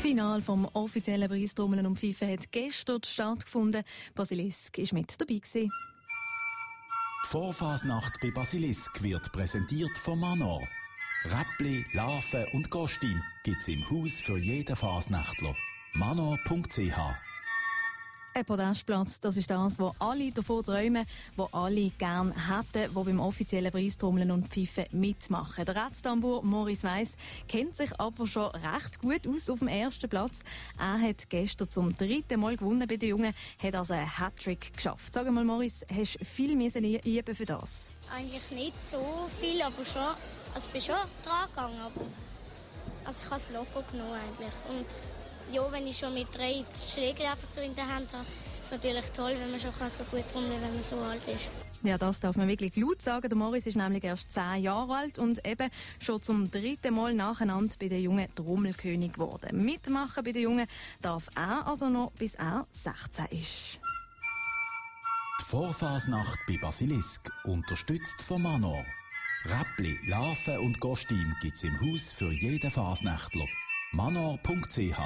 Final vom offiziellen Preistrommeln um FIFA hat gestern stattgefunden. Basilisk ist mit dabei gewesen. Vorfasnacht bei Basilisk wird präsentiert von Manor. Räppli, Larven und Gostin gibt's im Haus für jeden Fasnächtler. manor.ch ein Podestplatz, das ist das, wo alle davon träumen, wo alle gern hätten, die beim offiziellen Preistrommeln und Pfeifen mitmachen. Der Rätstambur Maurice Weiss kennt sich aber schon recht gut aus auf dem ersten Platz. Er hat gestern zum dritten Mal gewonnen bei den Jungen, hat also einen Hattrick geschafft. Sag mal, Maurice, hast du viel müssen üben für das? Eigentlich nicht so viel, aber schon. Also ich bin schon dran gegangen, aber also ich habe es locker genommen eigentlich. Und ja, wenn ich schon mit drei Schläger einfach so in der Hand habe, ist es natürlich toll, wenn man schon so gut trommeln wenn man so alt ist. Ja, das darf man wirklich laut sagen. Der Morris ist nämlich erst zehn Jahre alt und eben schon zum dritten Mal nacheinander bei den Jungen Trommelkönig geworden. Mitmachen bei den Jungen darf er also noch, bis er 16 ist. Die Vorfasnacht bei Basilisk, unterstützt von Manor. Räppli, Larven und Gostin gibt's im Haus für jeden Fasnächtler. manor.ch